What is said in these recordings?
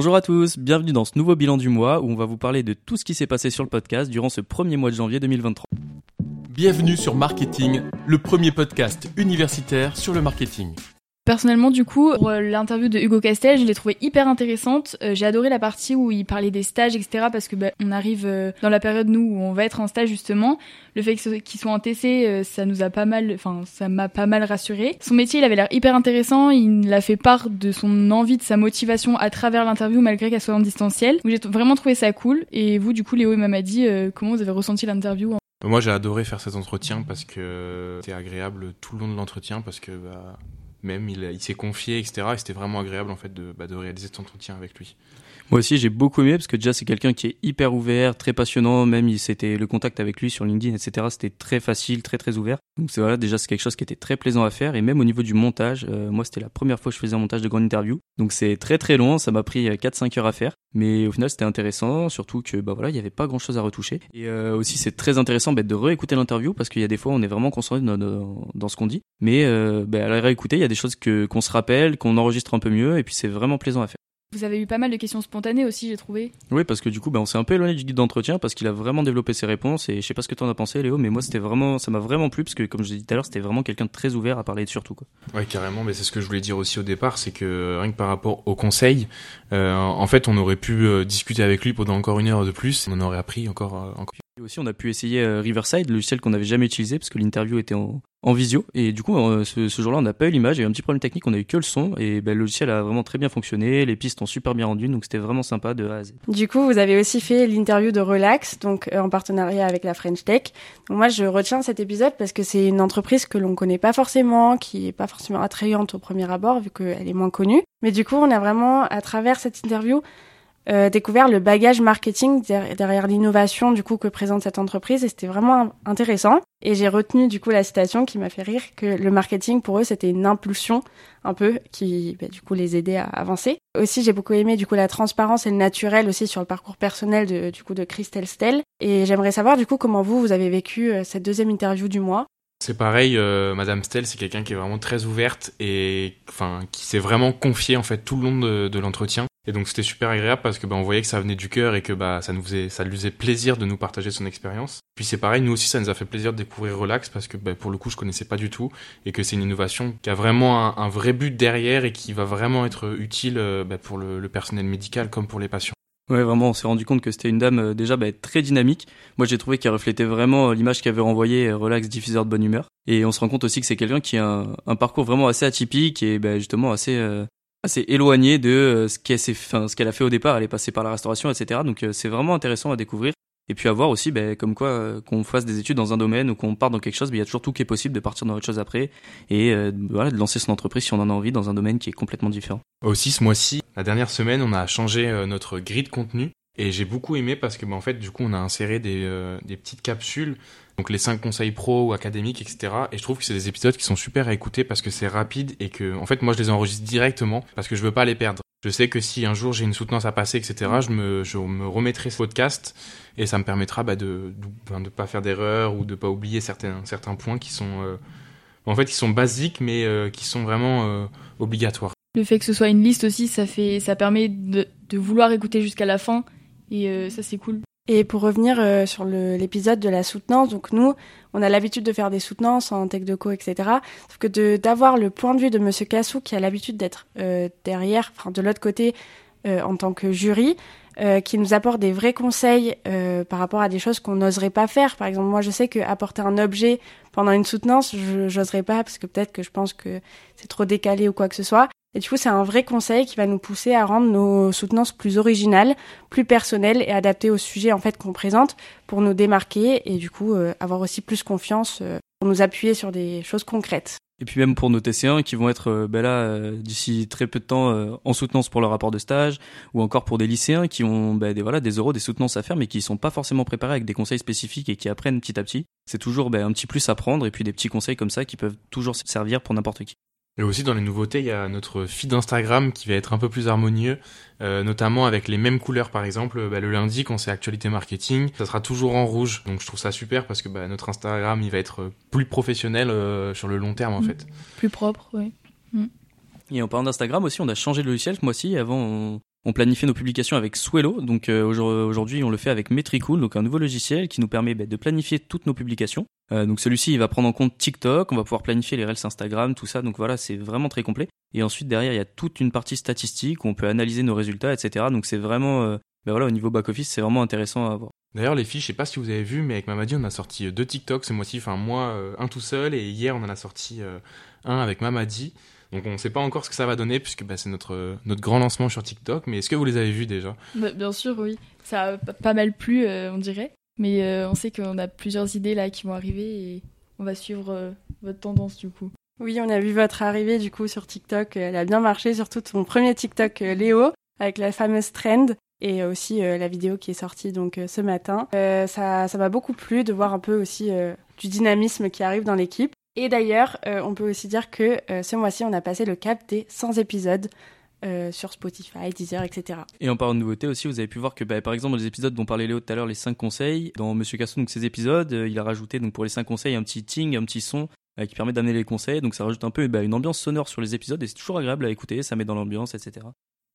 Bonjour à tous, bienvenue dans ce nouveau bilan du mois où on va vous parler de tout ce qui s'est passé sur le podcast durant ce premier mois de janvier 2023. Bienvenue sur Marketing, le premier podcast universitaire sur le marketing. Personnellement, du coup, pour euh, l'interview de Hugo Castel, je l'ai trouvé hyper intéressante. Euh, j'ai adoré la partie où il parlait des stages, etc. Parce que bah, on arrive euh, dans la période nous où on va être en stage justement. Le fait qu'ils soient en TC, ça nous a pas mal, enfin ça m'a pas mal rassuré. Son métier, il avait l'air hyper intéressant. Il a fait part de son envie, de sa motivation à travers l'interview, malgré qu'elle soit en distanciel. Donc j'ai vraiment trouvé ça cool. Et vous, du coup, Léo et dit comment vous avez ressenti l'interview Moi, j'ai adoré faire cet entretien parce que c'était agréable tout le long de l'entretien parce que bah, même, il, s'est confié, etc. Et c'était vraiment agréable en fait de, bah, de réaliser cet entretien avec lui. Moi aussi, j'ai beaucoup aimé parce que déjà, c'est quelqu'un qui est hyper ouvert, très passionnant. Même, c'était le contact avec lui sur LinkedIn, etc. C'était très facile, très très ouvert. Donc voilà, déjà c'est quelque chose qui était très plaisant à faire. Et même au niveau du montage, euh, moi c'était la première fois que je faisais un montage de grande interview. Donc c'est très très long, ça m'a pris 4-5 euh, heures à faire. Mais au final c'était intéressant, surtout que bah voilà, il n'y avait pas grand chose à retoucher. Et euh, aussi c'est très intéressant bah, de réécouter l'interview parce qu'il y a des fois on est vraiment concentré dans, dans, ce qu'on dit. Mais bah, à la réécouter, il y a des choses que qu'on se rappelle, qu'on enregistre un peu mieux, et puis c'est vraiment plaisant à faire. Vous avez eu pas mal de questions spontanées aussi, j'ai trouvé. Oui, parce que du coup, bah, on s'est un peu éloigné du guide d'entretien parce qu'il a vraiment développé ses réponses et je sais pas ce que tu en as pensé, Léo, mais moi, c'était vraiment, ça m'a vraiment plu parce que, comme je l'ai dit tout à l'heure, c'était vraiment quelqu'un de très ouvert à parler de surtout. Quoi. Ouais, carrément, mais c'est ce que je voulais dire aussi au départ, c'est que rien que par rapport au conseil, euh, en fait, on aurait pu euh, discuter avec lui pendant encore une heure de plus, on aurait appris encore, euh, encore et aussi, on a pu essayer euh, Riverside, le logiciel qu'on n'avait jamais utilisé parce que l'interview était en, visio. Et du coup, euh, ce, jour-là, on n'a pas eu l'image. Il y a eu un petit problème technique, on a eu que le son. Et ben, le logiciel a vraiment très bien fonctionné. Les pistes ont super bien rendu. Donc, c'était vraiment sympa de A à Z. Du coup, vous avez aussi fait l'interview de Relax, donc euh, en partenariat avec la French Tech. Donc, moi, je retiens cet épisode parce que c'est une entreprise que l'on connaît pas forcément, qui est pas forcément attrayante au premier abord, vu qu'elle est moins connue. Mais du coup, on a vraiment, à travers cette interview, euh, découvert le bagage marketing derrière l'innovation du coup que présente cette entreprise et c'était vraiment intéressant. Et j'ai retenu du coup la citation qui m'a fait rire que le marketing pour eux c'était une impulsion un peu qui bah, du coup les aidait à avancer. Aussi j'ai beaucoup aimé du coup la transparence et le naturel aussi sur le parcours personnel de, du coup de Christelle Stell. Et j'aimerais savoir du coup comment vous vous avez vécu euh, cette deuxième interview du mois. C'est pareil, euh, Madame Stell, c'est quelqu'un qui est vraiment très ouverte et enfin qui s'est vraiment confié en fait tout le long de l'entretien. Et donc c'était super agréable parce que bah, on voyait que ça venait du cœur et que bah ça nous faisait, ça lui faisait plaisir de nous partager son expérience. Puis c'est pareil, nous aussi ça nous a fait plaisir de découvrir Relax parce que bah, pour le coup je connaissais pas du tout et que c'est une innovation qui a vraiment un, vrai but derrière et qui va vraiment être utile euh, bah, pour le, personnel médical comme pour les patients. Ouais, vraiment, on s'est rendu compte que c'était une dame euh, déjà bah, très dynamique. Moi, j'ai trouvé qu'elle reflétait vraiment euh, l'image qu'avait renvoyée Relax, diffuseur de bonne humeur. Et on se rend compte aussi que c'est quelqu'un qui a un, parcours vraiment assez atypique et justement assez assez éloigné de euh, ce qu'elle ce qu'elle a fait au départ. Elle est passée par la restauration, etc. Donc euh, c'est vraiment intéressant à découvrir. Et puis à voir aussi, ben, comme quoi, euh, qu'on fasse des études dans un domaine ou qu'on parte dans quelque chose, ben, il y a toujours tout qui est possible de partir dans autre chose après et de lancer son entreprise si on en a envie dans un domaine qui est complètement différent. Aussi, ce mois-ci, la dernière semaine, on a changé notre grille de contenu et j'ai beaucoup aimé parce que, ben, en fait, du coup, on a inséré des, des petites capsules donc les 5 conseils pro ou académiques, etc. Et je trouve que c'est des épisodes qui sont super à écouter parce que c'est rapide et que, en fait, moi, je les enregistre directement parce que je veux pas les perdre. Je sais que si un jour j'ai une soutenance à passer, etc., je me, je me remettrai ce podcast et ça me permettra bah, de ne de, pas faire d'erreurs ou de pas oublier certains, certains points qui sont, euh, en fait, qui sont basiques mais euh, qui sont vraiment euh, obligatoires. Le fait que ce soit une liste aussi, ça, fait, ça permet de vouloir écouter jusqu'à la fin et ça c'est cool. Et pour revenir euh, sur l'épisode de la soutenance, donc nous, on a l'habitude de faire des soutenances en tech de co, etc. Sauf que d'avoir le point de vue de Monsieur Cassou, qui a l'habitude d'être euh, derrière, enfin de l'autre côté, euh, en tant que jury, qui nous apporte des vrais conseils par rapport à des choses qu'on n'oserait pas faire. Par exemple, moi, je sais que apporter un objet pendant une soutenance, je n'oserais pas parce que peut-être que je pense que c'est trop décalé ou quoi que ce soit. Et du coup, c'est un vrai conseil qui va nous pousser à rendre nos soutenances plus originales, plus personnelles et adaptées au sujet en fait qu'on présente pour nous démarquer et du coup euh, avoir aussi plus confiance euh, pour nous appuyer sur des choses concrètes. Et puis même pour nos TC1 qui vont être euh, ben là d'ici très peu de temps en soutenance pour leur rapport de stage ou encore pour des lycéens qui ont ben, des voilà des euros des soutenances à faire mais qui sont pas forcément préparés avec des conseils spécifiques et qui apprennent petit à petit. C'est toujours ben, un petit plus à prendre et puis des petits conseils comme ça qui peuvent toujours servir pour n'importe qui. Et aussi dans les nouveautés, il y a notre feed Instagram qui va être un peu plus harmonieux, euh, notamment avec les mêmes couleurs par exemple. Bah, le lundi, quand c'est actualité marketing, ça sera toujours en rouge. Donc je trouve ça super parce que bah, notre Instagram, il va être plus professionnel euh, sur le long terme en mm. fait. Plus propre, oui. Mm. Et en parlant d'Instagram aussi, on a changé de logiciel ce mois-ci. Avant, on, On planifie nos publications avec Swello, donc euh, aujourd'hui on le fait avec Metricool, donc un nouveau logiciel qui nous permet bah, de planifier toutes nos publications. Euh, donc celui-ci va prendre en compte TikTok, on va pouvoir planifier les reels Instagram, tout ça, donc voilà c'est vraiment très complet. Et ensuite derrière il y a toute une partie statistique où on peut analyser nos résultats, etc. Donc c'est vraiment, euh, bah, voilà au niveau back office c'est vraiment intéressant à avoir. D'ailleurs, les filles, je sais pas si vous avez vu, mais avec Mamadi, on a sorti deux TikTok ce mois-ci, enfin moi, un tout seul, et hier, on en a sorti un avec Mamadi. Donc on ne sait pas encore ce que ça va donner puisque bah, c'est notre, notre grand lancement sur TikTok. Mais est-ce que vous les avez vus déjà? Bah, Bien sûr, oui. Ça a pas mal plu, euh, on dirait. Mais euh, on sait qu'on a plusieurs idées là qui vont arriver et on va suivre euh, votre tendance du coup. Oui, on a vu votre arrivée du coup sur TikTok. Elle a bien marché, surtout ton premier TikTok Léo avec la fameuse trend et aussi la vidéo qui est sortie donc ce matin. ça ça m'a beaucoup plu de voir un peu aussi du dynamisme qui arrive dans l'équipe. Et d'ailleurs, euh, on peut aussi dire que euh, ce mois-ci, on a passé le cap des 100 épisodes. Euh, sur Spotify, Deezer, etc. Et en parlant de nouveautés aussi, vous avez pu voir que bah, par exemple les épisodes dont parlait Léo tout à l'heure, les 5 conseils, dans Monsieur Casson, donc ces épisodes, il a rajouté donc pour les 5 conseils un petit ting, un petit son qui permet d'amener les conseils, donc ça rajoute un peu bah, une ambiance sonore sur les épisodes et c'est toujours agréable à écouter, ça met dans l'ambiance, etc.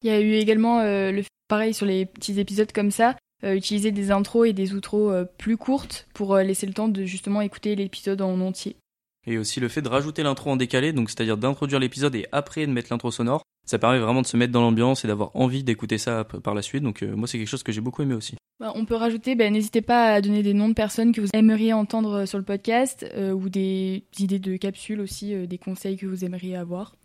Il y a eu également le pareil sur les petits épisodes comme ça, utiliser des intros et des outros plus courtes pour laisser le temps de justement écouter l'épisode en entier. Et aussi le fait de rajouter l'intro en décalé, donc c'est-à-dire d'introduire l'épisode et après de mettre l'intro sonore, ça permet vraiment de se mettre dans l'ambiance et d'avoir envie d'écouter ça par la suite. Donc euh, moi c'est quelque chose que j'ai beaucoup aimé aussi. Bah, on peut rajouter, bah, n'hésitez pas à donner des noms de personnes que vous aimeriez entendre sur le podcast euh, ou des idées de capsules aussi, euh, des conseils que vous aimeriez avoir.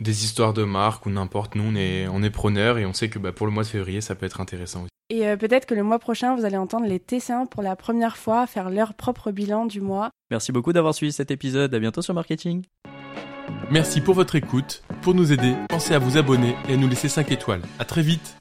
Des histoires de marque ou n'importe, nous on est, on est preneurs et on sait que bah, pour le mois de février ça peut être intéressant aussi. Et euh, peut-être que le mois prochain, vous allez entendre les Tesséens pour la première fois faire leur propre bilan du mois. Merci beaucoup d'avoir suivi cet épisode. À bientôt sur Marketing. Merci pour votre écoute. Pour nous aider, pensez à vous abonner et à nous laisser 5 étoiles. À très vite.